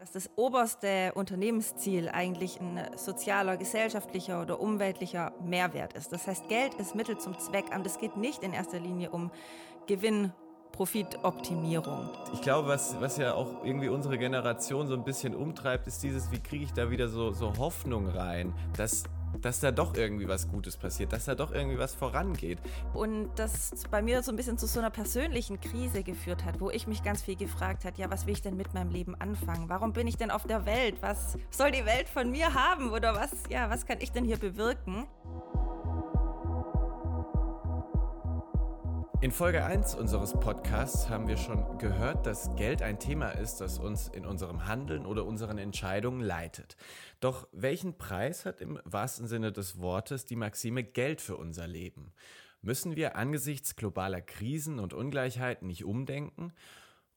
dass das oberste Unternehmensziel eigentlich ein sozialer, gesellschaftlicher oder umweltlicher Mehrwert ist. Das heißt, Geld ist Mittel zum Zweck, aber es geht nicht in erster Linie um Gewinn. Profitoptimierung. Ich glaube, was, was ja auch irgendwie unsere Generation so ein bisschen umtreibt, ist dieses, wie kriege ich da wieder so, so Hoffnung rein, dass dass da doch irgendwie was Gutes passiert, dass da doch irgendwie was vorangeht. Und das bei mir so ein bisschen zu so einer persönlichen Krise geführt hat, wo ich mich ganz viel gefragt hat, ja, was will ich denn mit meinem Leben anfangen? Warum bin ich denn auf der Welt? Was soll die Welt von mir haben oder was ja, was kann ich denn hier bewirken? In Folge 1 unseres Podcasts haben wir schon gehört, dass Geld ein Thema ist, das uns in unserem Handeln oder unseren Entscheidungen leitet. Doch welchen Preis hat im wahrsten Sinne des Wortes die Maxime Geld für unser Leben? Müssen wir angesichts globaler Krisen und Ungleichheiten nicht umdenken?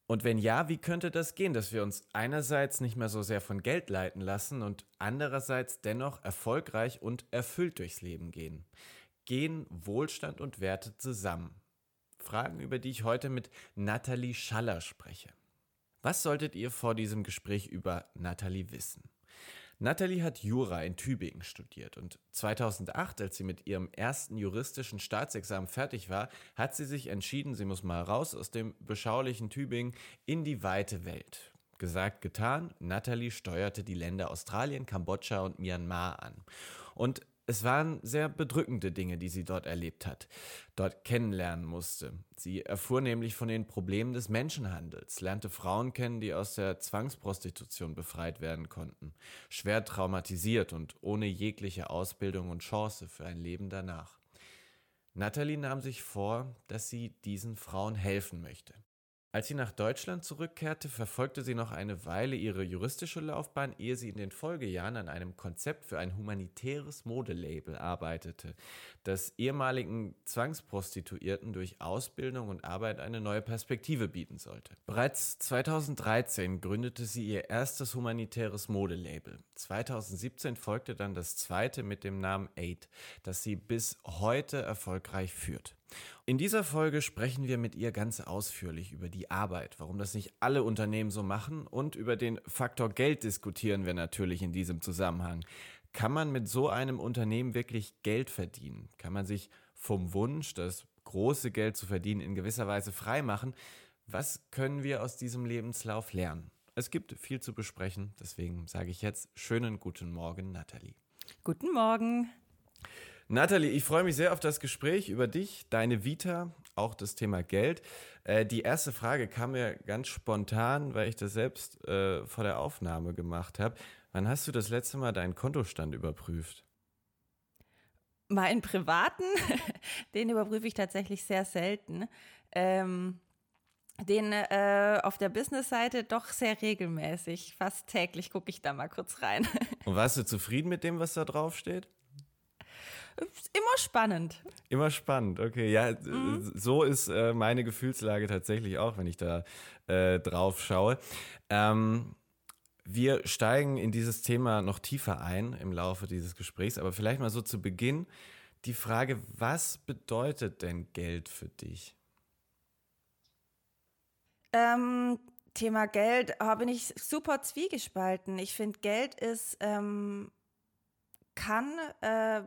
Und wenn ja, wie könnte das gehen, dass wir uns einerseits nicht mehr so sehr von Geld leiten lassen und andererseits dennoch erfolgreich und erfüllt durchs Leben gehen? Gehen Wohlstand und Werte zusammen? Fragen, über die ich heute mit Nathalie Schaller spreche. Was solltet ihr vor diesem Gespräch über Nathalie wissen? Nathalie hat Jura in Tübingen studiert und 2008, als sie mit ihrem ersten juristischen Staatsexamen fertig war, hat sie sich entschieden, sie muss mal raus aus dem beschaulichen Tübingen in die weite Welt. Gesagt, getan, Nathalie steuerte die Länder Australien, Kambodscha und Myanmar an. Und es waren sehr bedrückende Dinge, die sie dort erlebt hat, dort kennenlernen musste. Sie erfuhr nämlich von den Problemen des Menschenhandels, lernte Frauen kennen, die aus der Zwangsprostitution befreit werden konnten, schwer traumatisiert und ohne jegliche Ausbildung und Chance für ein Leben danach. Natalie nahm sich vor, dass sie diesen Frauen helfen möchte. Als sie nach Deutschland zurückkehrte, verfolgte sie noch eine Weile ihre juristische Laufbahn, ehe sie in den Folgejahren an einem Konzept für ein humanitäres Modelabel arbeitete, das ehemaligen Zwangsprostituierten durch Ausbildung und Arbeit eine neue Perspektive bieten sollte. Bereits 2013 gründete sie ihr erstes humanitäres Modelabel. 2017 folgte dann das zweite mit dem Namen Aid, das sie bis heute erfolgreich führt. In dieser Folge sprechen wir mit ihr ganz ausführlich über die Arbeit, warum das nicht alle Unternehmen so machen und über den Faktor Geld diskutieren wir natürlich in diesem Zusammenhang. Kann man mit so einem Unternehmen wirklich Geld verdienen? Kann man sich vom Wunsch, das große Geld zu verdienen, in gewisser Weise frei machen? Was können wir aus diesem Lebenslauf lernen? Es gibt viel zu besprechen, deswegen sage ich jetzt schönen guten Morgen, Nathalie. Guten Morgen. Nathalie, ich freue mich sehr auf das Gespräch über dich, deine Vita, auch das Thema Geld. Äh, die erste Frage kam mir ganz spontan, weil ich das selbst äh, vor der Aufnahme gemacht habe. Wann hast du das letzte Mal deinen Kontostand überprüft? Meinen privaten, den überprüfe ich tatsächlich sehr selten. Ähm, den äh, auf der Business-Seite doch sehr regelmäßig. Fast täglich gucke ich da mal kurz rein. Und warst du zufrieden mit dem, was da drauf steht? Immer spannend. Immer spannend, okay. Ja, mhm. so ist äh, meine Gefühlslage tatsächlich auch, wenn ich da äh, drauf schaue. Ähm, wir steigen in dieses Thema noch tiefer ein im Laufe dieses Gesprächs, aber vielleicht mal so zu Beginn die Frage, was bedeutet denn Geld für dich? Ähm, Thema Geld oh, bin ich super zwiegespalten. Ich finde, Geld ist, ähm, kann äh,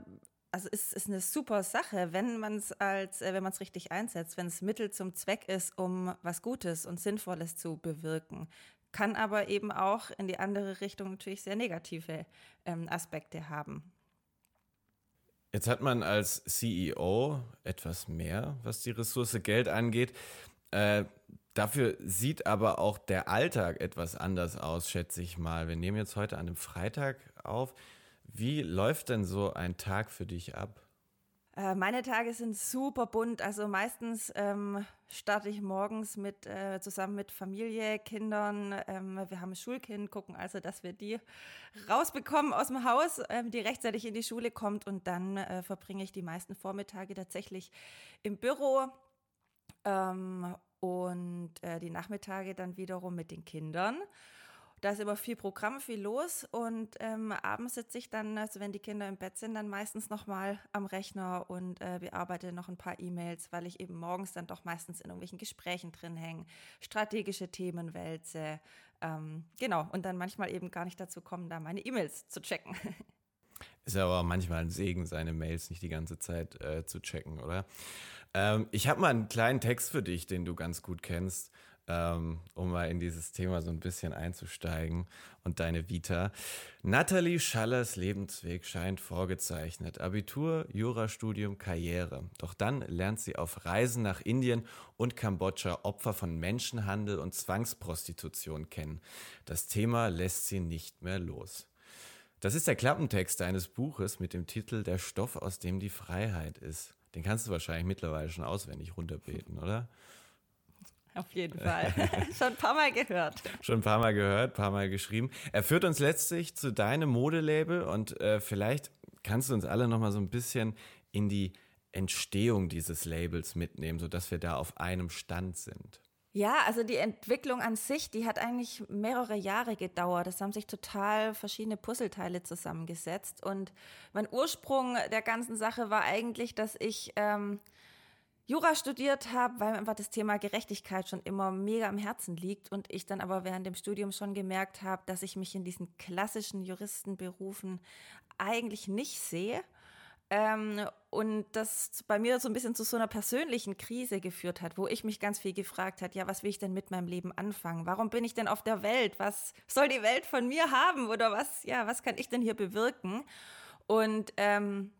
also ist, ist eine super Sache, wenn man es als, äh, wenn man es richtig einsetzt, wenn es Mittel zum Zweck ist, um was Gutes und Sinnvolles zu bewirken. Kann aber eben auch in die andere Richtung natürlich sehr negative ähm, Aspekte haben. Jetzt hat man als CEO etwas mehr, was die Ressource Geld angeht. Äh, dafür sieht aber auch der Alltag etwas anders aus, schätze ich mal. Wir nehmen jetzt heute an einem Freitag auf. Wie läuft denn so ein Tag für dich ab? Äh, meine Tage sind super bunt. Also meistens ähm, starte ich morgens mit äh, zusammen mit Familie, Kindern. Ähm, wir haben Schulkind, gucken also, dass wir die rausbekommen aus dem Haus, ähm, die rechtzeitig in die Schule kommt. Und dann äh, verbringe ich die meisten Vormittage tatsächlich im Büro. Ähm, und äh, die Nachmittage dann wiederum mit den Kindern. Da ist immer viel Programm, viel los und ähm, abends sitze ich dann, also wenn die Kinder im Bett sind, dann meistens nochmal am Rechner und äh, bearbeite noch ein paar E-Mails, weil ich eben morgens dann doch meistens in irgendwelchen Gesprächen drin hänge, strategische Themen wälze, ähm, genau, und dann manchmal eben gar nicht dazu kommen, da meine E-Mails zu checken. Ist aber manchmal ein Segen, seine Mails nicht die ganze Zeit äh, zu checken, oder? Ähm, ich habe mal einen kleinen Text für dich, den du ganz gut kennst ähm, um mal in dieses Thema so ein bisschen einzusteigen und deine Vita. Nathalie Schallers Lebensweg scheint vorgezeichnet. Abitur, Jurastudium, Karriere. Doch dann lernt sie auf Reisen nach Indien und Kambodscha Opfer von Menschenhandel und Zwangsprostitution kennen. Das Thema lässt sie nicht mehr los. Das ist der Klappentext eines Buches mit dem Titel Der Stoff, aus dem die Freiheit ist. Den kannst du wahrscheinlich mittlerweile schon auswendig runterbeten, oder? Auf jeden Fall. Schon ein paar Mal gehört. Schon ein paar Mal gehört, ein paar Mal geschrieben. Er führt uns letztlich zu deinem Modelabel und äh, vielleicht kannst du uns alle noch mal so ein bisschen in die Entstehung dieses Labels mitnehmen, sodass wir da auf einem Stand sind. Ja, also die Entwicklung an sich, die hat eigentlich mehrere Jahre gedauert. Es haben sich total verschiedene Puzzleteile zusammengesetzt. Und mein Ursprung der ganzen Sache war eigentlich, dass ich ähm, Jura studiert habe, weil mir einfach das Thema Gerechtigkeit schon immer mega am Herzen liegt und ich dann aber während dem Studium schon gemerkt habe, dass ich mich in diesen klassischen Juristenberufen eigentlich nicht sehe. Ähm, und das bei mir so ein bisschen zu so einer persönlichen Krise geführt hat, wo ich mich ganz viel gefragt hat, ja, was will ich denn mit meinem Leben anfangen? Warum bin ich denn auf der Welt? Was soll die Welt von mir haben? Oder was, ja, was kann ich denn hier bewirken? Und ähm,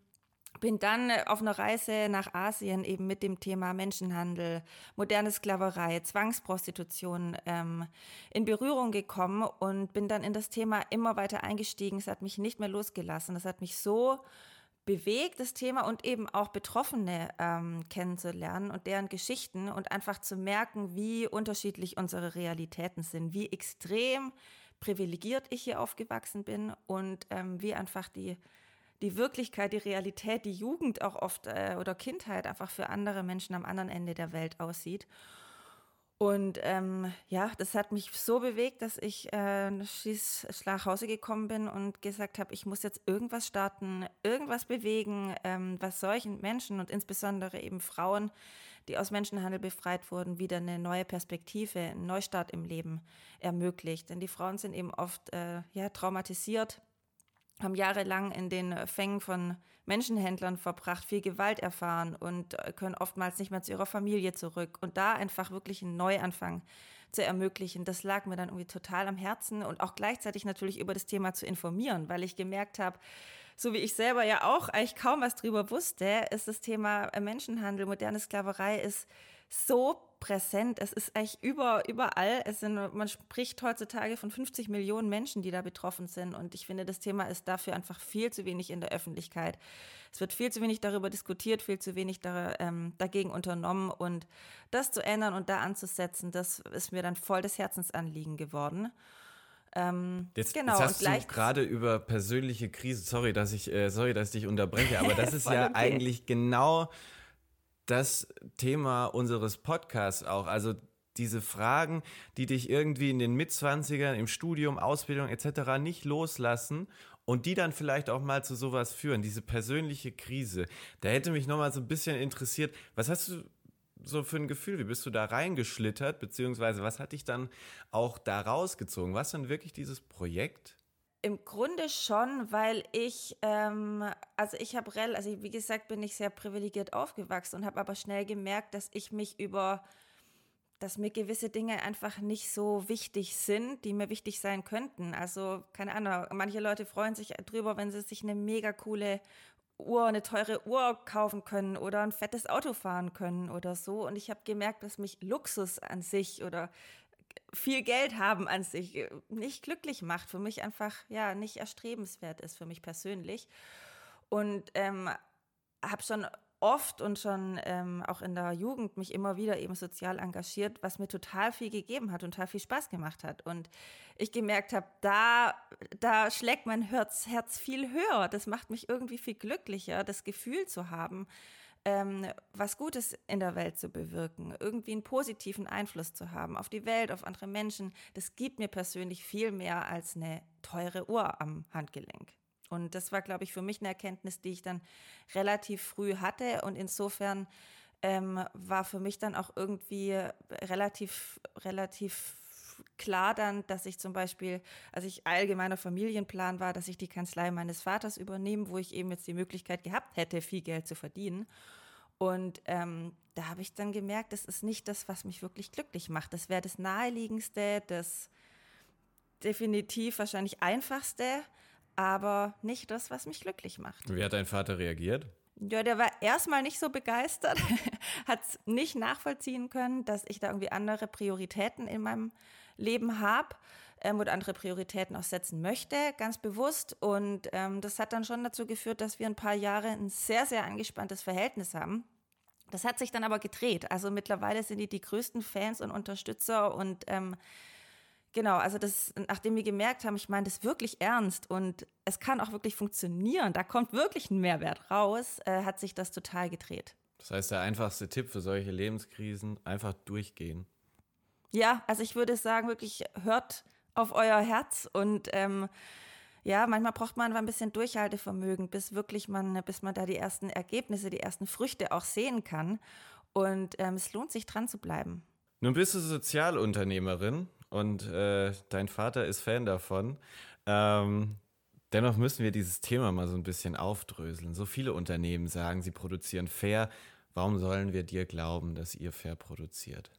bin dann auf einer Reise nach Asien eben mit dem Thema Menschenhandel, moderne Sklaverei, Zwangsprostitution ähm, in Berührung gekommen und bin dann in das Thema immer weiter eingestiegen. Es hat mich nicht mehr losgelassen. Es hat mich so bewegt, das Thema und eben auch Betroffene ähm, kennenzulernen und deren Geschichten und einfach zu merken, wie unterschiedlich unsere Realitäten sind, wie extrem privilegiert ich hier aufgewachsen bin und ähm, wie einfach die die Wirklichkeit, die Realität, die Jugend auch oft äh, oder Kindheit einfach für andere Menschen am anderen Ende der Welt aussieht. Und ähm, ja, das hat mich so bewegt, dass ich äh, schließlich nach Hause gekommen bin und gesagt habe, ich muss jetzt irgendwas starten, irgendwas bewegen, ähm, was solchen Menschen und insbesondere eben Frauen, die aus Menschenhandel befreit wurden, wieder eine neue Perspektive, einen Neustart im Leben ermöglicht. Denn die Frauen sind eben oft äh, ja, traumatisiert haben jahrelang in den Fängen von Menschenhändlern verbracht, viel Gewalt erfahren und äh, können oftmals nicht mehr zu ihrer Familie zurück. Und da einfach wirklich einen Neuanfang zu ermöglichen, das lag mir dann irgendwie total am Herzen und auch gleichzeitig natürlich über das Thema zu informieren, weil ich gemerkt habe, so wie ich selber ja auch eigentlich kaum was drüber wusste, ist das Thema Menschenhandel, moderne Sklaverei ist so präsent. Es ist eigentlich über, überall. Es sind, man spricht heutzutage von 50 Millionen Menschen, die da betroffen sind. Und ich finde, das Thema ist dafür einfach viel zu wenig in der Öffentlichkeit. Es wird viel zu wenig darüber diskutiert, viel zu wenig da, ähm, dagegen unternommen. Und das zu ändern und da anzusetzen, das ist mir dann voll das Herzensanliegen geworden. Ähm, jetzt, genau, jetzt hast du gerade über persönliche Krise, sorry, dass ich, äh, sorry, dass ich dich unterbreche, aber das ist ja okay. eigentlich genau das Thema unseres Podcasts auch. Also diese Fragen, die dich irgendwie in den Mitzwanzigern, im Studium, Ausbildung etc. nicht loslassen und die dann vielleicht auch mal zu sowas führen, diese persönliche Krise. Da hätte mich nochmal so ein bisschen interessiert, was hast du so für ein Gefühl? Wie bist du da reingeschlittert, beziehungsweise was hat dich dann auch da rausgezogen? Was denn wirklich dieses Projekt? Im Grunde schon, weil ich, ähm, also ich habe, also wie gesagt, bin ich sehr privilegiert aufgewachsen und habe aber schnell gemerkt, dass ich mich über, dass mir gewisse Dinge einfach nicht so wichtig sind, die mir wichtig sein könnten. Also keine Ahnung, manche Leute freuen sich drüber, wenn sie sich eine mega coole Uhr, eine teure Uhr kaufen können oder ein fettes Auto fahren können oder so. Und ich habe gemerkt, dass mich Luxus an sich oder viel Geld haben an sich äh, nicht glücklich macht, für mich einfach ja nicht erstrebenswert ist, für mich persönlich. Und ähm, habe schon oft und schon ähm, auch in der Jugend mich immer wieder eben sozial engagiert, was mir total viel gegeben hat und total viel Spaß gemacht hat. Und ich gemerkt habe, da, da schlägt mein Herz, Herz viel höher. Das macht mich irgendwie viel glücklicher, das Gefühl zu haben, ähm, was Gutes in der Welt zu bewirken, irgendwie einen positiven Einfluss zu haben auf die Welt, auf andere Menschen, das gibt mir persönlich viel mehr als eine teure Uhr am Handgelenk. Und das war, glaube ich, für mich eine Erkenntnis, die ich dann relativ früh hatte. Und insofern ähm, war für mich dann auch irgendwie relativ, relativ klar dann, dass ich zum Beispiel, als ich allgemeiner Familienplan war, dass ich die Kanzlei meines Vaters übernehme, wo ich eben jetzt die Möglichkeit gehabt hätte, viel Geld zu verdienen. Und ähm, da habe ich dann gemerkt, das ist nicht das, was mich wirklich glücklich macht. Das wäre das naheliegendste, das definitiv wahrscheinlich einfachste, aber nicht das, was mich glücklich macht. Wie hat dein Vater reagiert? Ja, der war erstmal nicht so begeistert, hat es nicht nachvollziehen können, dass ich da irgendwie andere Prioritäten in meinem Leben habe ähm, oder andere Prioritäten auch setzen möchte, ganz bewusst. Und ähm, das hat dann schon dazu geführt, dass wir ein paar Jahre ein sehr, sehr angespanntes Verhältnis haben. Das hat sich dann aber gedreht. Also mittlerweile sind die die größten Fans und Unterstützer und ähm, Genau, also das, nachdem wir gemerkt haben, ich meine das wirklich ernst und es kann auch wirklich funktionieren, da kommt wirklich ein Mehrwert raus, äh, hat sich das total gedreht. Das heißt, der einfachste Tipp für solche Lebenskrisen, einfach durchgehen. Ja, also ich würde sagen, wirklich hört auf euer Herz und ähm, ja, manchmal braucht man ein bisschen Durchhaltevermögen, bis wirklich man, bis man da die ersten Ergebnisse, die ersten Früchte auch sehen kann. Und ähm, es lohnt sich dran zu bleiben. Nun bist du Sozialunternehmerin und äh, dein Vater ist Fan davon. Ähm, dennoch müssen wir dieses Thema mal so ein bisschen aufdröseln. So viele Unternehmen sagen, sie produzieren fair. Warum sollen wir dir glauben, dass ihr fair produziert?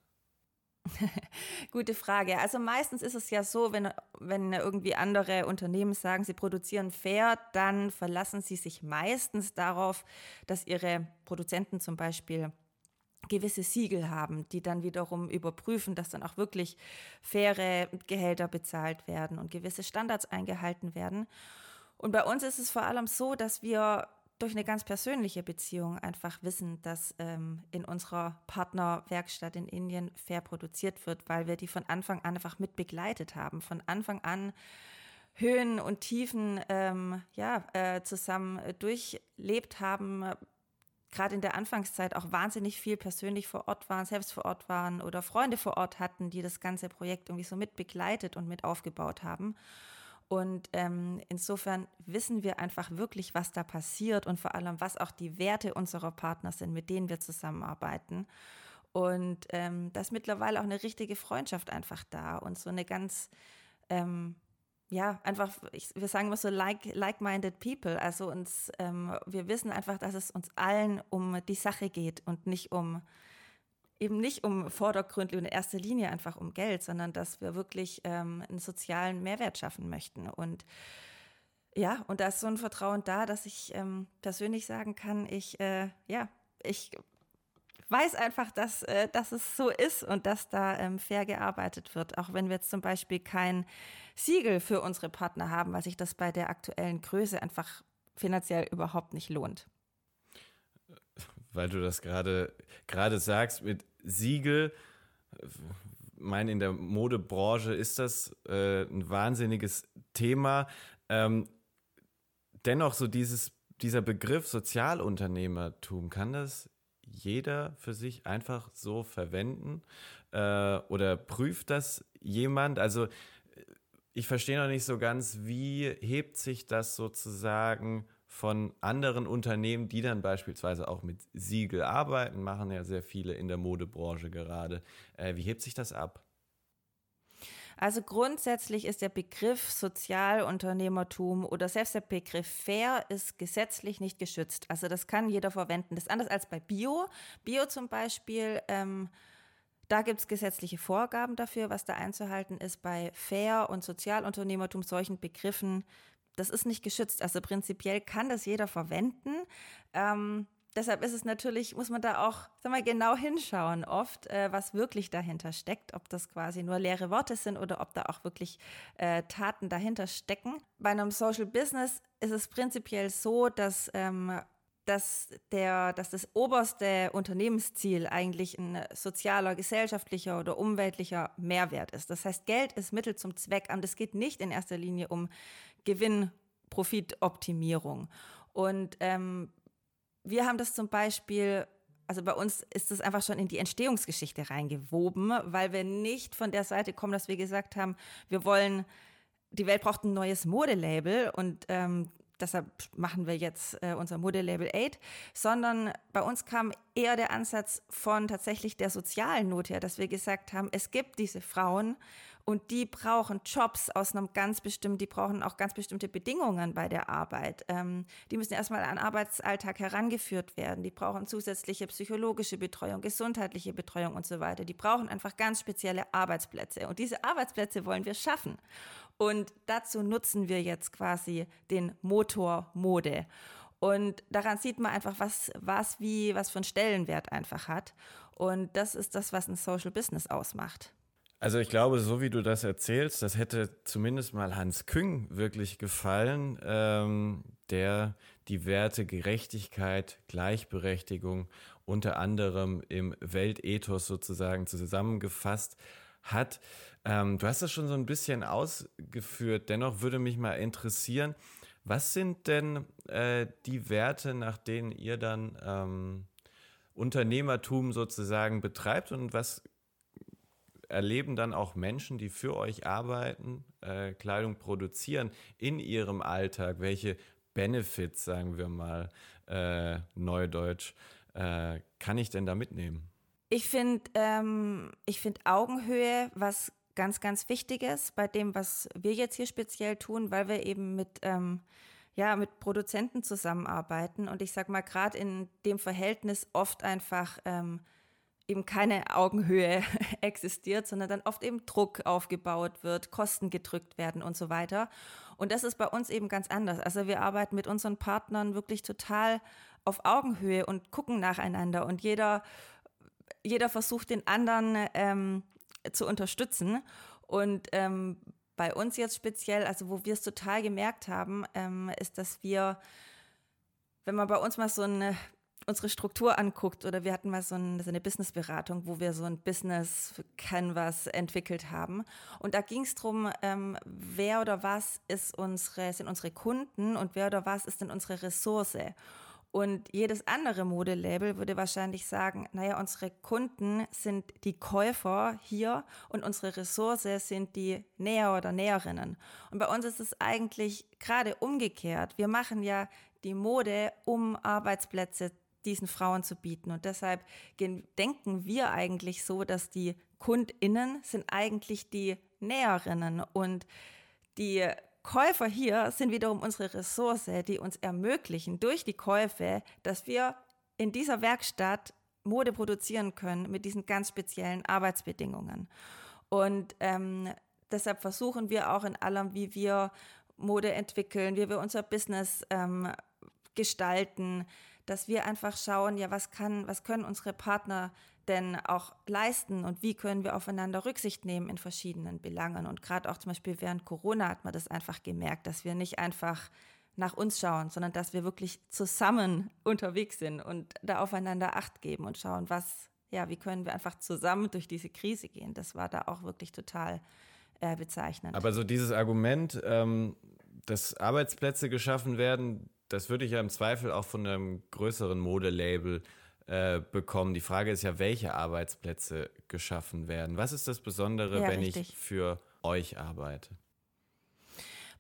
Gute Frage. Also meistens ist es ja so, wenn, wenn irgendwie andere Unternehmen sagen, sie produzieren fair, dann verlassen sie sich meistens darauf, dass ihre Produzenten zum Beispiel gewisse Siegel haben, die dann wiederum überprüfen, dass dann auch wirklich faire Gehälter bezahlt werden und gewisse Standards eingehalten werden. Und bei uns ist es vor allem so, dass wir durch eine ganz persönliche Beziehung einfach wissen, dass ähm, in unserer Partnerwerkstatt in Indien fair produziert wird, weil wir die von Anfang an einfach mit begleitet haben. Von Anfang an Höhen und Tiefen ähm, ja, äh, zusammen durchlebt haben, gerade in der Anfangszeit auch wahnsinnig viel persönlich vor Ort waren, selbst vor Ort waren oder Freunde vor Ort hatten, die das ganze Projekt irgendwie so mit begleitet und mit aufgebaut haben. Und ähm, insofern wissen wir einfach wirklich, was da passiert und vor allem, was auch die Werte unserer Partner sind, mit denen wir zusammenarbeiten. Und ähm, da ist mittlerweile auch eine richtige Freundschaft einfach da und so eine ganz ähm, ja, einfach, ich, wir sagen immer so like, like-minded people. Also uns, ähm, wir wissen einfach, dass es uns allen um die Sache geht und nicht um, eben nicht um vordergründlich in erster Linie einfach um Geld, sondern dass wir wirklich ähm, einen sozialen Mehrwert schaffen möchten. Und ja, und da ist so ein Vertrauen da, dass ich ähm, persönlich sagen kann, ich, äh, ja, ich weiß einfach, dass, äh, dass es so ist und dass da ähm, fair gearbeitet wird. Auch wenn wir jetzt zum Beispiel kein Siegel für unsere Partner haben, weil sich das bei der aktuellen Größe einfach finanziell überhaupt nicht lohnt. Weil du das gerade gerade sagst mit Siegel, meine in der Modebranche ist das äh, ein wahnsinniges Thema. Ähm, dennoch so dieses dieser Begriff Sozialunternehmertum kann das jeder für sich einfach so verwenden? Äh, oder prüft das jemand? Also ich verstehe noch nicht so ganz, wie hebt sich das sozusagen von anderen Unternehmen, die dann beispielsweise auch mit Siegel arbeiten, machen ja sehr viele in der Modebranche gerade. Äh, wie hebt sich das ab? Also grundsätzlich ist der Begriff Sozialunternehmertum oder selbst der Begriff Fair ist gesetzlich nicht geschützt. Also das kann jeder verwenden. Das ist anders als bei Bio. Bio zum Beispiel, ähm, da gibt es gesetzliche Vorgaben dafür, was da einzuhalten ist. Bei Fair und Sozialunternehmertum, solchen Begriffen, das ist nicht geschützt. Also prinzipiell kann das jeder verwenden. Ähm, deshalb ist es natürlich, muss man da auch sag mal, genau hinschauen, oft, äh, was wirklich dahinter steckt, ob das quasi nur leere Worte sind oder ob da auch wirklich äh, Taten dahinter stecken. Bei einem Social Business ist es prinzipiell so, dass ähm, dass, der, dass das oberste Unternehmensziel eigentlich ein sozialer, gesellschaftlicher oder umweltlicher Mehrwert ist. Das heißt, Geld ist Mittel zum Zweck, und es geht nicht in erster Linie um Gewinn, Profitoptimierung. Und ähm, wir haben das zum Beispiel also bei uns ist das einfach schon in die Entstehungsgeschichte reingewoben, weil wir nicht von der Seite kommen, dass wir gesagt haben, wir wollen, die Welt braucht ein neues Modelabel und ähm, deshalb machen wir jetzt äh, unser Modelabel 8, sondern bei uns kam eher der Ansatz von tatsächlich der sozialen Not her, dass wir gesagt haben, es gibt diese Frauen und die brauchen Jobs aus einem ganz bestimmten, die brauchen auch ganz bestimmte Bedingungen bei der Arbeit. Ähm, die müssen erstmal an Arbeitsalltag herangeführt werden. Die brauchen zusätzliche psychologische Betreuung, gesundheitliche Betreuung und so weiter. Die brauchen einfach ganz spezielle Arbeitsplätze. Und diese Arbeitsplätze wollen wir schaffen. Und dazu nutzen wir jetzt quasi den Motor Mode. Und daran sieht man einfach, was, was wie, was für einen Stellenwert einfach hat. Und das ist das, was ein Social Business ausmacht. Also ich glaube, so wie du das erzählst, das hätte zumindest mal Hans Küng wirklich gefallen, ähm, der die Werte Gerechtigkeit, Gleichberechtigung unter anderem im Weltethos sozusagen zusammengefasst hat. Ähm, du hast das schon so ein bisschen ausgeführt, dennoch würde mich mal interessieren, was sind denn äh, die Werte, nach denen ihr dann ähm, Unternehmertum sozusagen betreibt und was erleben dann auch Menschen, die für euch arbeiten, äh, Kleidung produzieren in ihrem Alltag? Welche Benefits, sagen wir mal, äh, neudeutsch, äh, kann ich denn da mitnehmen? Ich finde ähm, find Augenhöhe was ganz, ganz Wichtiges bei dem, was wir jetzt hier speziell tun, weil wir eben mit, ähm, ja, mit Produzenten zusammenarbeiten. Und ich sag mal, gerade in dem Verhältnis oft einfach ähm, eben keine Augenhöhe existiert, sondern dann oft eben Druck aufgebaut wird, Kosten gedrückt werden und so weiter. Und das ist bei uns eben ganz anders. Also wir arbeiten mit unseren Partnern wirklich total auf Augenhöhe und gucken nacheinander und jeder, jeder versucht den anderen ähm, zu unterstützen. Und ähm, bei uns jetzt speziell, also wo wir es total gemerkt haben, ähm, ist, dass wir, wenn man bei uns mal so eine unsere Struktur anguckt, oder wir hatten mal so, ein, so eine Businessberatung, wo wir so ein Business Canvas entwickelt haben. Und da ging es darum, ähm, wer oder was ist unsere, sind unsere Kunden und wer oder was ist denn unsere Ressource. Und jedes andere Modelabel würde wahrscheinlich sagen, naja, unsere Kunden sind die Käufer hier und unsere Ressource sind die Näher oder Näherinnen. Und bei uns ist es eigentlich gerade umgekehrt. Wir machen ja die Mode, um Arbeitsplätze diesen Frauen zu bieten. Und deshalb denken wir eigentlich so, dass die KundInnen sind eigentlich die Näherinnen und die Käufer hier sind wiederum unsere Ressource, die uns ermöglichen durch die Käufe, dass wir in dieser Werkstatt Mode produzieren können mit diesen ganz speziellen Arbeitsbedingungen. Und ähm, deshalb versuchen wir auch in allem, wie wir Mode entwickeln, wie wir unser Business ähm, gestalten, dass wir einfach schauen, ja, was kann, was können unsere Partner denn auch leisten und wie können wir aufeinander Rücksicht nehmen in verschiedenen Belangen. Und gerade auch zum Beispiel während Corona hat man das einfach gemerkt, dass wir nicht einfach nach uns schauen, sondern dass wir wirklich zusammen unterwegs sind und da aufeinander Acht geben und schauen, was, ja, wie können wir einfach zusammen durch diese Krise gehen. Das war da auch wirklich total äh, bezeichnend. Aber so dieses Argument, ähm, dass Arbeitsplätze geschaffen werden, das würde ich ja im Zweifel auch von einem größeren Modelabel äh, bekommen. Die Frage ist ja, welche Arbeitsplätze geschaffen werden. Was ist das Besondere, ja, wenn richtig. ich für euch arbeite?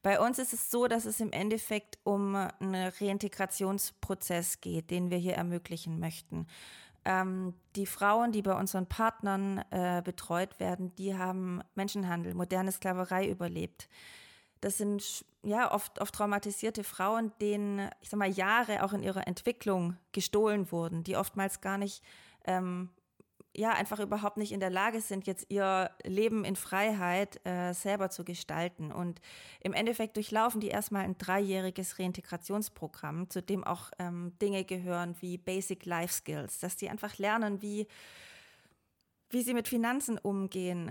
Bei uns ist es so, dass es im Endeffekt um einen Reintegrationsprozess geht, den wir hier ermöglichen möchten. Ähm, die Frauen, die bei unseren Partnern äh, betreut werden, die haben Menschenhandel, moderne Sklaverei überlebt. Das sind ja oft, oft traumatisierte Frauen, denen, ich sag mal, Jahre auch in ihrer Entwicklung gestohlen wurden, die oftmals gar nicht, ähm, ja, einfach überhaupt nicht in der Lage sind, jetzt ihr Leben in Freiheit äh, selber zu gestalten. Und im Endeffekt durchlaufen die erstmal ein dreijähriges Reintegrationsprogramm, zu dem auch ähm, Dinge gehören wie Basic Life Skills, dass die einfach lernen, wie, wie sie mit Finanzen umgehen,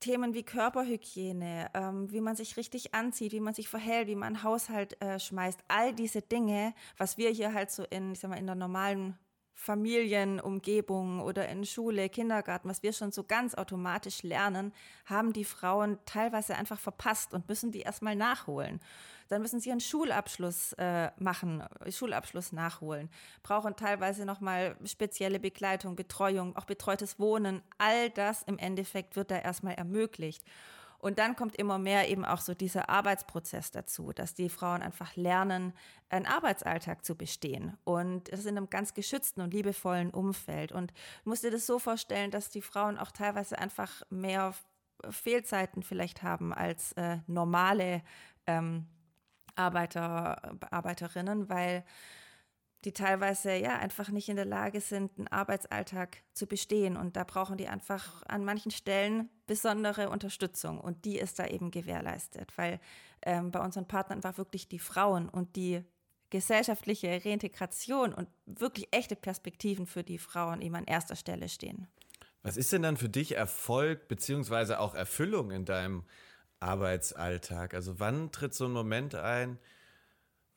Themen wie Körperhygiene, ähm, wie man sich richtig anzieht, wie man sich verhält, wie man Haushalt äh, schmeißt, all diese Dinge, was wir hier halt so in, ich sag mal, in der normalen Familienumgebung oder in Schule, Kindergarten, was wir schon so ganz automatisch lernen, haben die Frauen teilweise einfach verpasst und müssen die erstmal nachholen. Dann müssen sie einen Schulabschluss äh, machen, Schulabschluss nachholen, brauchen teilweise nochmal spezielle Begleitung, Betreuung, auch betreutes Wohnen. All das im Endeffekt wird da erstmal ermöglicht. Und dann kommt immer mehr eben auch so dieser Arbeitsprozess dazu, dass die Frauen einfach lernen, einen Arbeitsalltag zu bestehen. Und das in einem ganz geschützten und liebevollen Umfeld. Und du musst dir das so vorstellen, dass die Frauen auch teilweise einfach mehr Fehlzeiten vielleicht haben als äh, normale ähm, Arbeiter, Arbeiterinnen, weil die teilweise ja einfach nicht in der Lage sind, einen Arbeitsalltag zu bestehen. Und da brauchen die einfach an manchen Stellen besondere Unterstützung. Und die ist da eben gewährleistet, weil ähm, bei unseren Partnern einfach wirklich die Frauen und die gesellschaftliche Reintegration und wirklich echte Perspektiven für die Frauen eben an erster Stelle stehen. Was ist denn dann für dich Erfolg beziehungsweise auch Erfüllung in deinem Arbeitsalltag? Also wann tritt so ein Moment ein,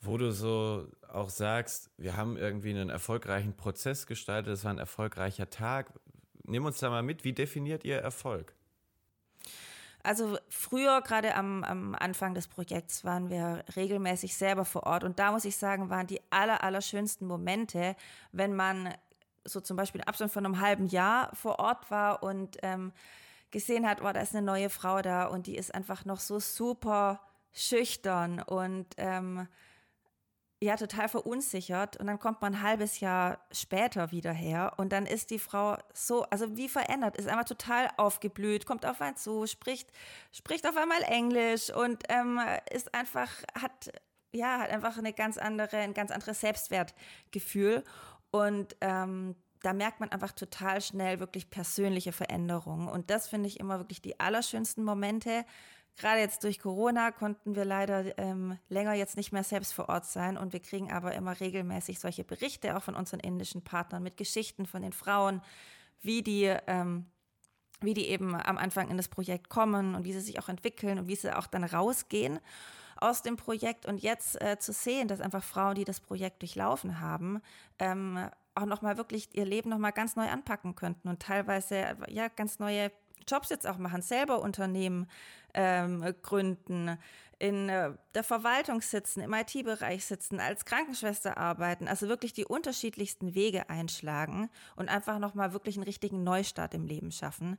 wo du so auch sagst, wir haben irgendwie einen erfolgreichen Prozess gestaltet, es war ein erfolgreicher Tag. Nimm uns da mal mit, wie definiert ihr Erfolg? Also früher, gerade am, am Anfang des Projekts, waren wir regelmäßig selber vor Ort. Und da muss ich sagen, waren die aller, aller schönsten Momente, wenn man so zum Beispiel im Abstand von einem halben Jahr vor Ort war und ähm, gesehen hat, oh, da ist eine neue Frau da und die ist einfach noch so super schüchtern und ähm, ja total verunsichert und dann kommt man ein halbes Jahr später wieder her und dann ist die Frau so, also wie verändert, ist einfach total aufgeblüht, kommt auf einen zu, spricht, spricht auf einmal Englisch und ähm, ist einfach, hat, ja, hat einfach eine ganz andere, ein ganz anderes Selbstwertgefühl und ähm, da merkt man einfach total schnell wirklich persönliche Veränderungen und das finde ich immer wirklich die allerschönsten Momente, Gerade jetzt durch Corona konnten wir leider ähm, länger jetzt nicht mehr selbst vor Ort sein und wir kriegen aber immer regelmäßig solche Berichte auch von unseren indischen Partnern mit Geschichten von den Frauen, wie die, ähm, wie die eben am Anfang in das Projekt kommen und wie sie sich auch entwickeln und wie sie auch dann rausgehen aus dem Projekt. Und jetzt äh, zu sehen, dass einfach Frauen, die das Projekt durchlaufen haben, ähm, auch nochmal wirklich ihr Leben nochmal ganz neu anpacken könnten und teilweise ja ganz neue Jobs jetzt auch machen, selber Unternehmen ähm, gründen, in äh, der Verwaltung sitzen, im IT-Bereich sitzen, als Krankenschwester arbeiten, also wirklich die unterschiedlichsten Wege einschlagen und einfach nochmal wirklich einen richtigen Neustart im Leben schaffen.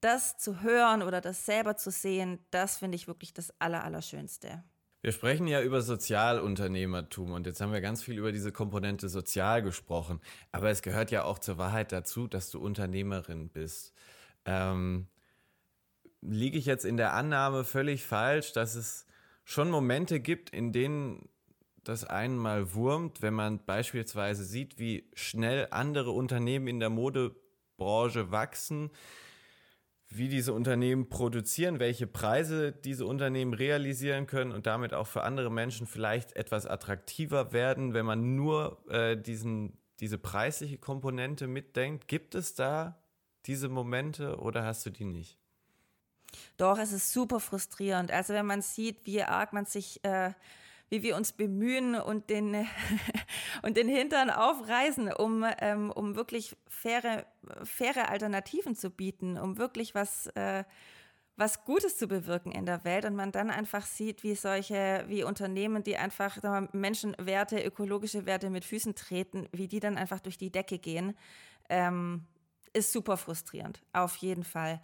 Das zu hören oder das selber zu sehen, das finde ich wirklich das Allerallerschönste. Wir sprechen ja über Sozialunternehmertum und jetzt haben wir ganz viel über diese Komponente sozial gesprochen. Aber es gehört ja auch zur Wahrheit dazu, dass du Unternehmerin bist. Ähm, liege ich jetzt in der Annahme völlig falsch, dass es schon Momente gibt, in denen das einen mal wurmt, wenn man beispielsweise sieht, wie schnell andere Unternehmen in der Modebranche wachsen, wie diese Unternehmen produzieren, welche Preise diese Unternehmen realisieren können und damit auch für andere Menschen vielleicht etwas attraktiver werden, wenn man nur äh, diesen, diese preisliche Komponente mitdenkt. Gibt es da diese Momente oder hast du die nicht? Doch, es ist super frustrierend. Also wenn man sieht, wie arg man sich, äh, wie wir uns bemühen und den, und den Hintern aufreißen, um, ähm, um wirklich faire, faire Alternativen zu bieten, um wirklich was, äh, was Gutes zu bewirken in der Welt und man dann einfach sieht, wie solche, wie Unternehmen, die einfach mal, Menschenwerte, ökologische Werte mit Füßen treten, wie die dann einfach durch die Decke gehen, ähm, ist super frustrierend, auf jeden Fall.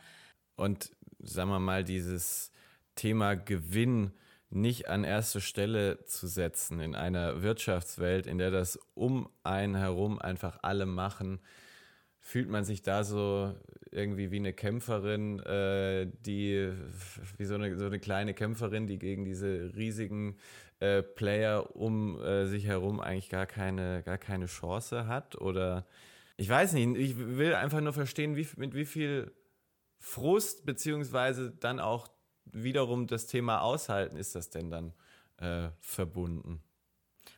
Und sagen wir mal, dieses Thema Gewinn nicht an erste Stelle zu setzen in einer Wirtschaftswelt, in der das um einen herum einfach alle machen, fühlt man sich da so irgendwie wie eine Kämpferin, äh, die wie so eine, so eine kleine Kämpferin, die gegen diese riesigen äh, Player um äh, sich herum eigentlich gar keine, gar keine Chance hat? Oder ich weiß nicht, ich will einfach nur verstehen, wie, mit wie viel Frust beziehungsweise dann auch wiederum das Thema Aushalten ist das denn dann äh, verbunden?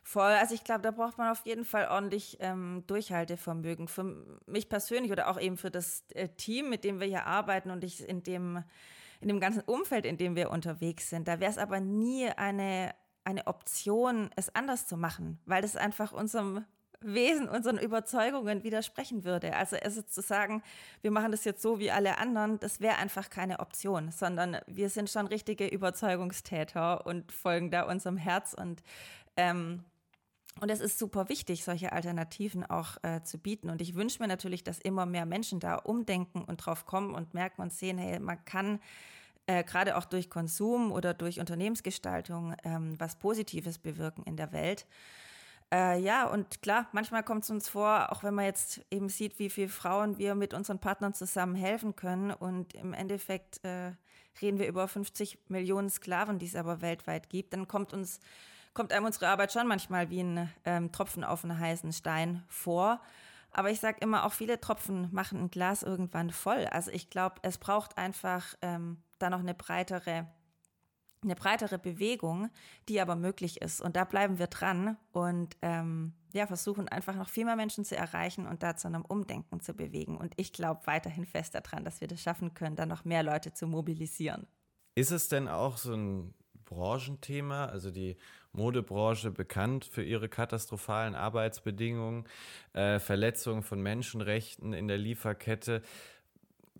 Voll, also ich glaube, da braucht man auf jeden Fall ordentlich ähm, Durchhaltevermögen. Für mich persönlich oder auch eben für das äh, Team, mit dem wir hier arbeiten und ich in dem, in dem ganzen Umfeld, in dem wir unterwegs sind. Da wäre es aber nie eine, eine Option, es anders zu machen, weil das einfach unserem Wesen, unseren Überzeugungen widersprechen würde. Also es ist zu sagen, wir machen das jetzt so wie alle anderen, das wäre einfach keine Option, sondern wir sind schon richtige Überzeugungstäter und folgen da unserem Herz und ähm, und es ist super wichtig, solche Alternativen auch äh, zu bieten. Und ich wünsche mir natürlich, dass immer mehr Menschen da umdenken und drauf kommen und merken und sehen, hey, man kann äh, gerade auch durch Konsum oder durch Unternehmensgestaltung ähm, was Positives bewirken in der Welt. Äh, ja, und klar, manchmal kommt es uns vor, auch wenn man jetzt eben sieht, wie viele Frauen wir mit unseren Partnern zusammen helfen können. Und im Endeffekt äh, reden wir über 50 Millionen Sklaven, die es aber weltweit gibt. Dann kommt uns kommt einem unsere Arbeit schon manchmal wie ein ähm, Tropfen auf einen heißen Stein vor. Aber ich sage immer, auch viele Tropfen machen ein Glas irgendwann voll. Also ich glaube, es braucht einfach ähm, da noch eine breitere, eine breitere Bewegung, die aber möglich ist. Und da bleiben wir dran und ähm, ja, versuchen einfach noch viel mehr Menschen zu erreichen und da zu einem Umdenken zu bewegen. Und ich glaube weiterhin fest daran, dass wir das schaffen können, da noch mehr Leute zu mobilisieren. Ist es denn auch so ein Branchenthema, also die Modebranche bekannt für ihre katastrophalen Arbeitsbedingungen, äh, Verletzungen von Menschenrechten in der Lieferkette.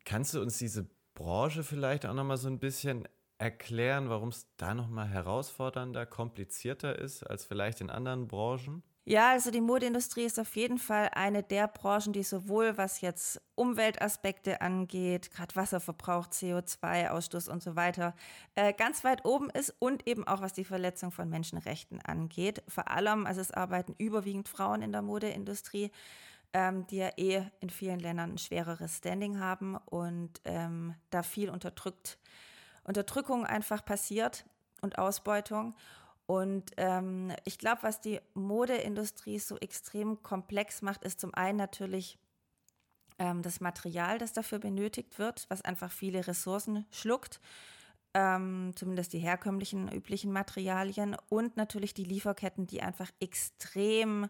Kannst du uns diese Branche vielleicht auch nochmal so ein bisschen erklären, warum es da nochmal herausfordernder, komplizierter ist als vielleicht in anderen Branchen? Ja, also die Modeindustrie ist auf jeden Fall eine der Branchen, die sowohl was jetzt Umweltaspekte angeht, gerade Wasserverbrauch, CO2-Ausstoß und so weiter, äh, ganz weit oben ist und eben auch was die Verletzung von Menschenrechten angeht. Vor allem, also es arbeiten überwiegend Frauen in der Modeindustrie, ähm, die ja eh in vielen Ländern ein schwereres Standing haben und ähm, da viel unterdrückt, Unterdrückung einfach passiert und Ausbeutung. Und ähm, ich glaube, was die Modeindustrie so extrem komplex macht, ist zum einen natürlich ähm, das Material, das dafür benötigt wird, was einfach viele Ressourcen schluckt. Ähm, zumindest die herkömmlichen, üblichen Materialien und natürlich die Lieferketten, die einfach extrem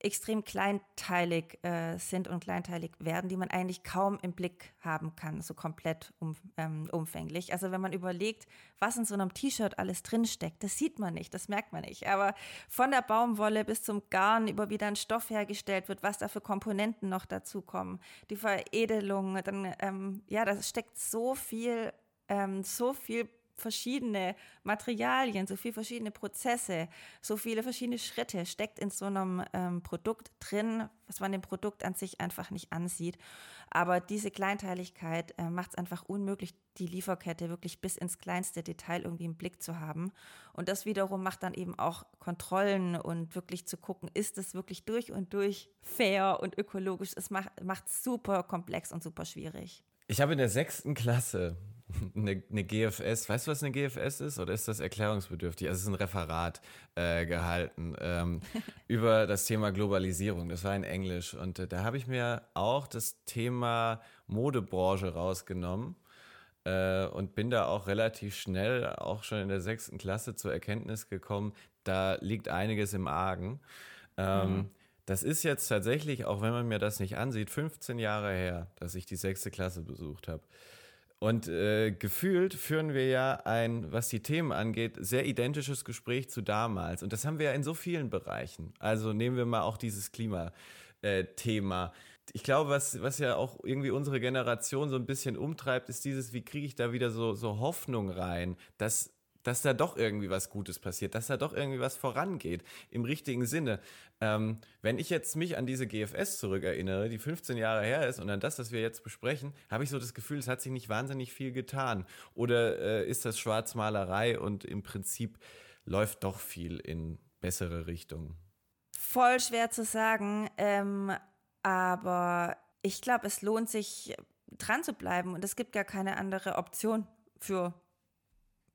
extrem kleinteilig äh, sind und kleinteilig werden, die man eigentlich kaum im Blick haben kann, so komplett um, ähm, umfänglich. Also wenn man überlegt, was in so einem T-Shirt alles drinsteckt, das sieht man nicht, das merkt man nicht. Aber von der Baumwolle bis zum Garn, über wie dann Stoff hergestellt wird, was da für Komponenten noch dazukommen, die Veredelung, dann, ähm, ja, da steckt so viel, ähm, so viel verschiedene Materialien, so viele verschiedene Prozesse, so viele verschiedene Schritte steckt in so einem ähm, Produkt drin, was man dem Produkt an sich einfach nicht ansieht. Aber diese Kleinteiligkeit äh, macht es einfach unmöglich, die Lieferkette wirklich bis ins kleinste Detail irgendwie im Blick zu haben. Und das wiederum macht dann eben auch Kontrollen und wirklich zu gucken, ist es wirklich durch und durch fair und ökologisch. Es macht es super komplex und super schwierig. Ich habe in der sechsten Klasse eine, eine, GFS, weißt du, was eine GFS ist? Oder ist das erklärungsbedürftig? Also es ist ein Referat äh, gehalten ähm, über das Thema Globalisierung. Das war in Englisch. Und äh, da habe ich mir auch das Thema Modebranche rausgenommen äh, und bin da auch relativ schnell, auch schon in der sechsten Klasse, zur Erkenntnis gekommen, da liegt einiges im Argen. Ähm, mhm. Das ist jetzt tatsächlich, auch wenn man mir das nicht ansieht, 15 Jahre her, dass ich die sechste Klasse besucht habe. Und äh, gefühlt führen wir ja ein, was die Themen angeht, sehr identisches Gespräch zu damals. Und das haben wir ja in so vielen Bereichen. Also nehmen wir mal auch dieses Klimathema. Äh, ich glaube, was, was ja auch irgendwie unsere Generation so ein bisschen umtreibt, ist dieses, wie kriege ich da wieder so, so Hoffnung rein, dass dass da doch irgendwie was Gutes passiert, dass da doch irgendwie was vorangeht, im richtigen Sinne. Ähm, wenn ich jetzt mich an diese GFS zurückerinnere, die 15 Jahre her ist, und an das, was wir jetzt besprechen, habe ich so das Gefühl, es hat sich nicht wahnsinnig viel getan. Oder äh, ist das Schwarzmalerei und im Prinzip läuft doch viel in bessere Richtungen? Voll schwer zu sagen, ähm, aber ich glaube, es lohnt sich dran zu bleiben und es gibt gar keine andere Option für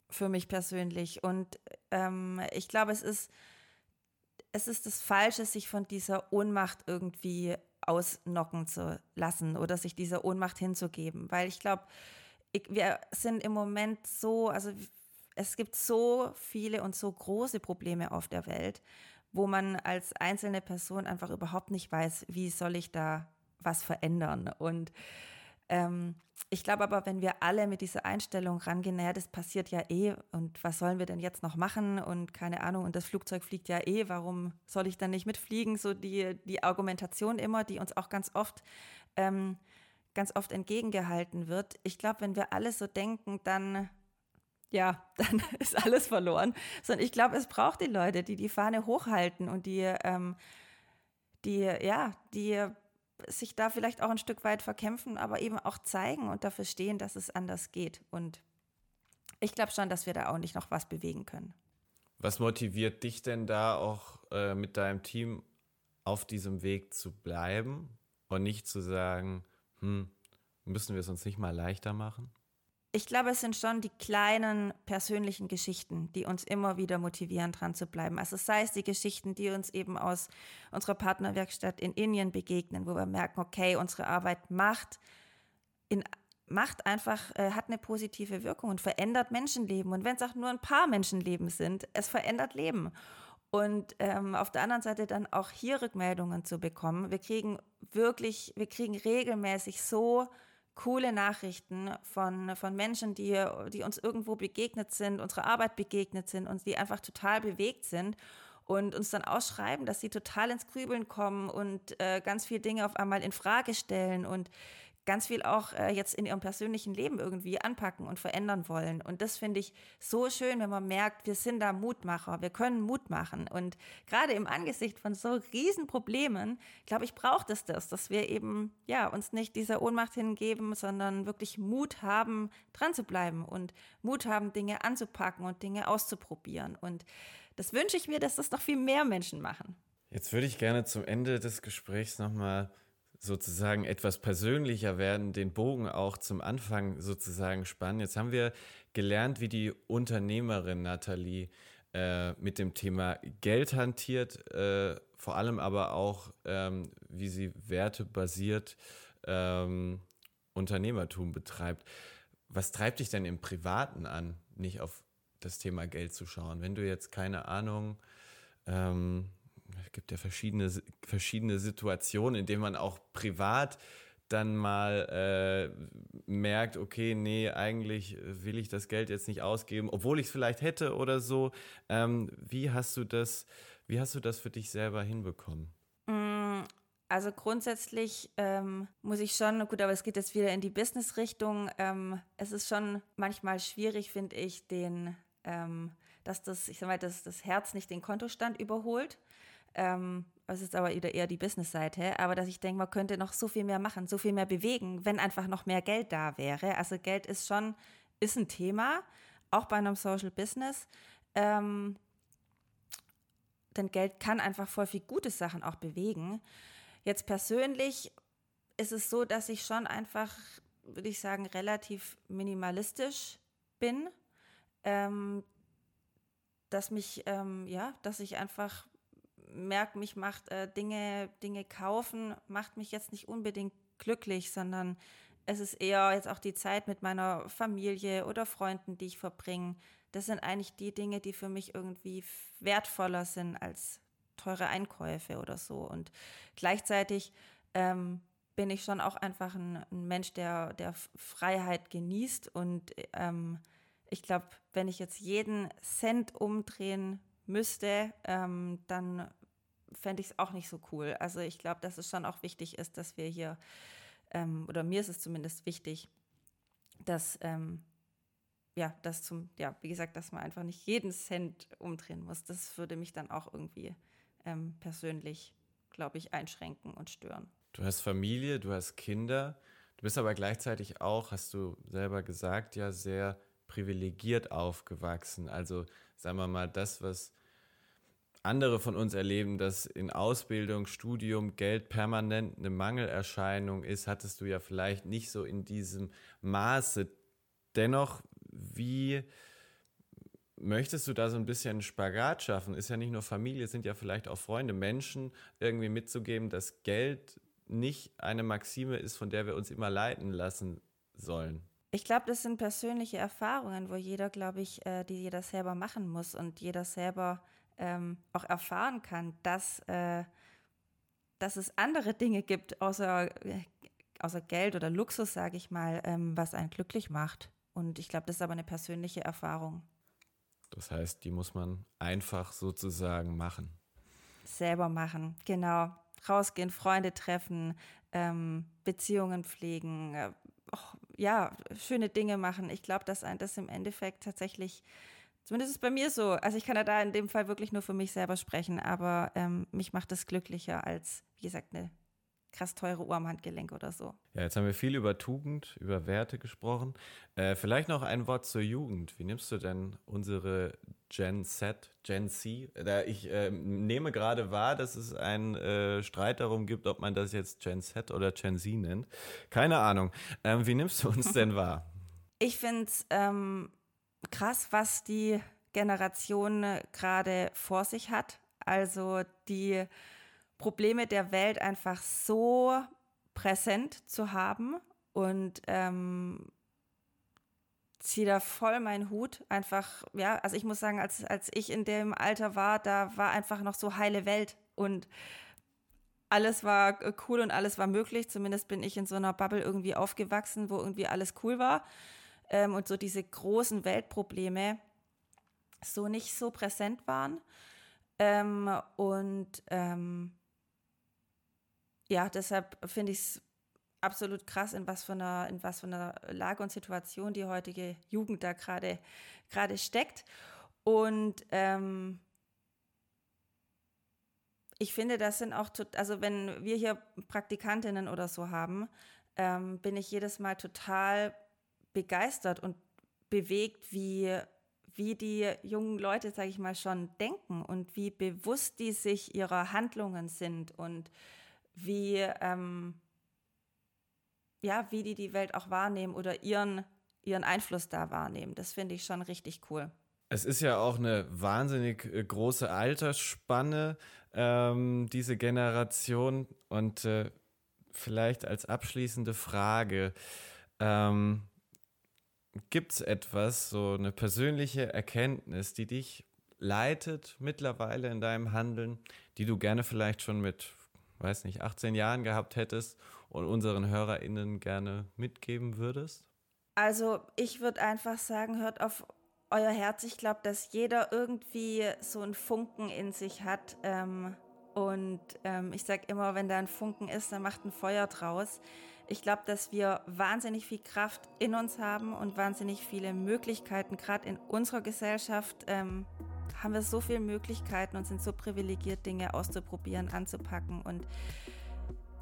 für mich persönlich. Und ähm, ich glaube, es ist, es ist das Falsche, sich von dieser Ohnmacht irgendwie ausnocken zu lassen oder sich dieser Ohnmacht hinzugeben. Weil ich glaube, wir sind im Moment so, also es gibt so viele und so große Probleme auf der Welt, wo man als einzelne Person einfach überhaupt nicht weiß, wie soll ich da was verändern. Und ähm, ich glaube aber, wenn wir alle mit dieser Einstellung rangehen, naja, das passiert ja eh und was sollen wir denn jetzt noch machen und keine Ahnung und das Flugzeug fliegt ja eh, warum soll ich dann nicht mitfliegen? So die, die Argumentation immer, die uns auch ganz oft, ähm, ganz oft entgegengehalten wird. Ich glaube, wenn wir alle so denken, dann ja, dann ist alles verloren. Sondern ich glaube, es braucht die Leute, die die Fahne hochhalten und die, ähm, die, ja, die sich da vielleicht auch ein Stück weit verkämpfen, aber eben auch zeigen und dafür stehen, dass es anders geht. Und ich glaube schon, dass wir da auch nicht noch was bewegen können. Was motiviert dich denn da auch äh, mit deinem Team auf diesem Weg zu bleiben und nicht zu sagen, hm, müssen wir es uns nicht mal leichter machen? Ich glaube, es sind schon die kleinen persönlichen Geschichten, die uns immer wieder motivieren, dran zu bleiben. Also sei es die Geschichten, die uns eben aus unserer Partnerwerkstatt in Indien begegnen, wo wir merken, okay, unsere Arbeit macht, in, macht einfach, äh, hat eine positive Wirkung und verändert Menschenleben. Und wenn es auch nur ein paar Menschenleben sind, es verändert Leben. Und ähm, auf der anderen Seite dann auch hier Rückmeldungen zu bekommen. Wir kriegen wirklich, wir kriegen regelmäßig so coole Nachrichten von, von Menschen, die, die uns irgendwo begegnet sind, unserer Arbeit begegnet sind und die einfach total bewegt sind und uns dann ausschreiben, dass sie total ins Grübeln kommen und äh, ganz viele Dinge auf einmal in Frage stellen und ganz viel auch äh, jetzt in ihrem persönlichen Leben irgendwie anpacken und verändern wollen. Und das finde ich so schön, wenn man merkt, wir sind da Mutmacher, wir können Mut machen. Und gerade im Angesicht von so riesen Problemen, glaube ich, braucht es das, dass wir eben ja uns nicht dieser Ohnmacht hingeben, sondern wirklich Mut haben, dran zu bleiben und Mut haben, Dinge anzupacken und Dinge auszuprobieren. Und das wünsche ich mir, dass das noch viel mehr Menschen machen. Jetzt würde ich gerne zum Ende des Gesprächs nochmal sozusagen etwas persönlicher werden, den Bogen auch zum Anfang sozusagen spannen. Jetzt haben wir gelernt, wie die Unternehmerin Nathalie äh, mit dem Thema Geld hantiert, äh, vor allem aber auch, ähm, wie sie wertebasiert ähm, Unternehmertum betreibt. Was treibt dich denn im Privaten an, nicht auf das Thema Geld zu schauen? Wenn du jetzt keine Ahnung, ähm, es gibt ja verschiedene, verschiedene Situationen, in denen man auch privat dann mal äh, merkt, okay, nee, eigentlich will ich das Geld jetzt nicht ausgeben, obwohl ich es vielleicht hätte oder so. Ähm, wie hast du das, wie hast du das für dich selber hinbekommen? Mm, also grundsätzlich ähm, muss ich schon, gut, aber es geht jetzt wieder in die Business-Richtung. Ähm, es ist schon manchmal schwierig, finde ich, den, ähm, dass das, ich sag mal, dass das Herz nicht den Kontostand überholt. Ähm, es ist aber wieder eher die Business-Seite, aber dass ich denke, man könnte noch so viel mehr machen, so viel mehr bewegen, wenn einfach noch mehr Geld da wäre. Also Geld ist schon, ist ein Thema, auch bei einem Social Business. Ähm, denn Geld kann einfach voll viel gute Sachen auch bewegen. Jetzt persönlich ist es so, dass ich schon einfach, würde ich sagen, relativ minimalistisch bin. Ähm, dass mich, ähm, ja, dass ich einfach merke, mich macht äh, Dinge, Dinge kaufen, macht mich jetzt nicht unbedingt glücklich, sondern es ist eher jetzt auch die Zeit mit meiner Familie oder Freunden, die ich verbringe. Das sind eigentlich die Dinge, die für mich irgendwie wertvoller sind als teure Einkäufe oder so. Und gleichzeitig ähm, bin ich schon auch einfach ein, ein, Mensch, der, der Freiheit genießt. Und ähm, ich glaube, wenn ich jetzt jeden Cent umdrehen müsste, ähm, dann fände ich es auch nicht so cool. Also ich glaube, dass es schon auch wichtig ist, dass wir hier, ähm, oder mir ist es zumindest wichtig, dass, ähm, ja, dass zum, ja, wie gesagt, dass man einfach nicht jeden Cent umdrehen muss. Das würde mich dann auch irgendwie ähm, persönlich, glaube ich, einschränken und stören. Du hast Familie, du hast Kinder, du bist aber gleichzeitig auch, hast du selber gesagt, ja, sehr privilegiert aufgewachsen. Also sagen wir mal, das, was andere von uns erleben, dass in Ausbildung, Studium Geld permanent eine Mangelerscheinung ist, hattest du ja vielleicht nicht so in diesem Maße. Dennoch, wie möchtest du da so ein bisschen Spagat schaffen? Ist ja nicht nur Familie, sind ja vielleicht auch Freunde, Menschen irgendwie mitzugeben, dass Geld nicht eine Maxime ist, von der wir uns immer leiten lassen sollen. Ich glaube, das sind persönliche Erfahrungen, wo jeder, glaube ich, äh, die jeder selber machen muss und jeder selber ähm, auch erfahren kann, dass, äh, dass es andere Dinge gibt, außer äh, außer Geld oder Luxus, sage ich mal, ähm, was einen glücklich macht. Und ich glaube, das ist aber eine persönliche Erfahrung. Das heißt, die muss man einfach sozusagen machen. Selber machen, genau. Rausgehen, Freunde treffen, ähm, Beziehungen pflegen, äh, oh, ja, schöne Dinge machen. Ich glaube, dass ein das im Endeffekt tatsächlich, zumindest ist es bei mir so, also ich kann ja da in dem Fall wirklich nur für mich selber sprechen, aber ähm, mich macht das glücklicher als, wie gesagt, eine krass teure Uhr am Handgelenk oder so. Ja, jetzt haben wir viel über Tugend, über Werte gesprochen. Äh, vielleicht noch ein Wort zur Jugend. Wie nimmst du denn unsere Gen Z, Gen C? Da ich äh, nehme gerade wahr, dass es einen äh, Streit darum gibt, ob man das jetzt Gen Z oder Gen Z nennt. Keine Ahnung. Ähm, wie nimmst du uns denn wahr? Ich finde es ähm, krass, was die Generation gerade vor sich hat. Also die Probleme der Welt einfach so präsent zu haben und ähm, ziehe da voll meinen Hut. Einfach, ja, also ich muss sagen, als, als ich in dem Alter war, da war einfach noch so heile Welt und alles war cool und alles war möglich. Zumindest bin ich in so einer Bubble irgendwie aufgewachsen, wo irgendwie alles cool war. Ähm, und so diese großen Weltprobleme so nicht so präsent waren. Ähm, und ähm, ja, deshalb finde ich es absolut krass, in was für einer, in was für einer Lage und Situation die heutige Jugend da gerade gerade steckt. Und ähm, ich finde, das sind auch, also wenn wir hier Praktikantinnen oder so haben, ähm, bin ich jedes Mal total begeistert und bewegt, wie, wie die jungen Leute, sage ich mal, schon denken und wie bewusst die sich ihrer Handlungen sind und wie, ähm, ja, wie die die Welt auch wahrnehmen oder ihren, ihren Einfluss da wahrnehmen. Das finde ich schon richtig cool. Es ist ja auch eine wahnsinnig äh, große Altersspanne, ähm, diese Generation. Und äh, vielleicht als abschließende Frage, ähm, gibt es etwas, so eine persönliche Erkenntnis, die dich leitet mittlerweile in deinem Handeln, die du gerne vielleicht schon mit weiß nicht, 18 Jahren gehabt hättest und unseren HörerInnen gerne mitgeben würdest? Also ich würde einfach sagen, hört auf euer Herz. Ich glaube, dass jeder irgendwie so einen Funken in sich hat. Ähm, und ähm, ich sage immer, wenn da ein Funken ist, dann macht ein Feuer draus. Ich glaube, dass wir wahnsinnig viel Kraft in uns haben und wahnsinnig viele Möglichkeiten, gerade in unserer Gesellschaft. Ähm, haben wir so viele Möglichkeiten und sind so privilegiert, Dinge auszuprobieren, anzupacken. Und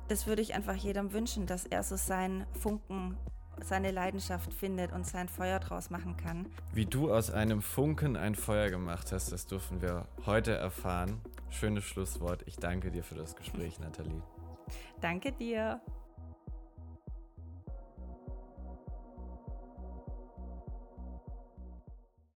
das würde ich einfach jedem wünschen, dass er so seinen Funken, seine Leidenschaft findet und sein Feuer draus machen kann. Wie du aus einem Funken ein Feuer gemacht hast, das dürfen wir heute erfahren. Schönes Schlusswort. Ich danke dir für das Gespräch, Nathalie. Danke dir.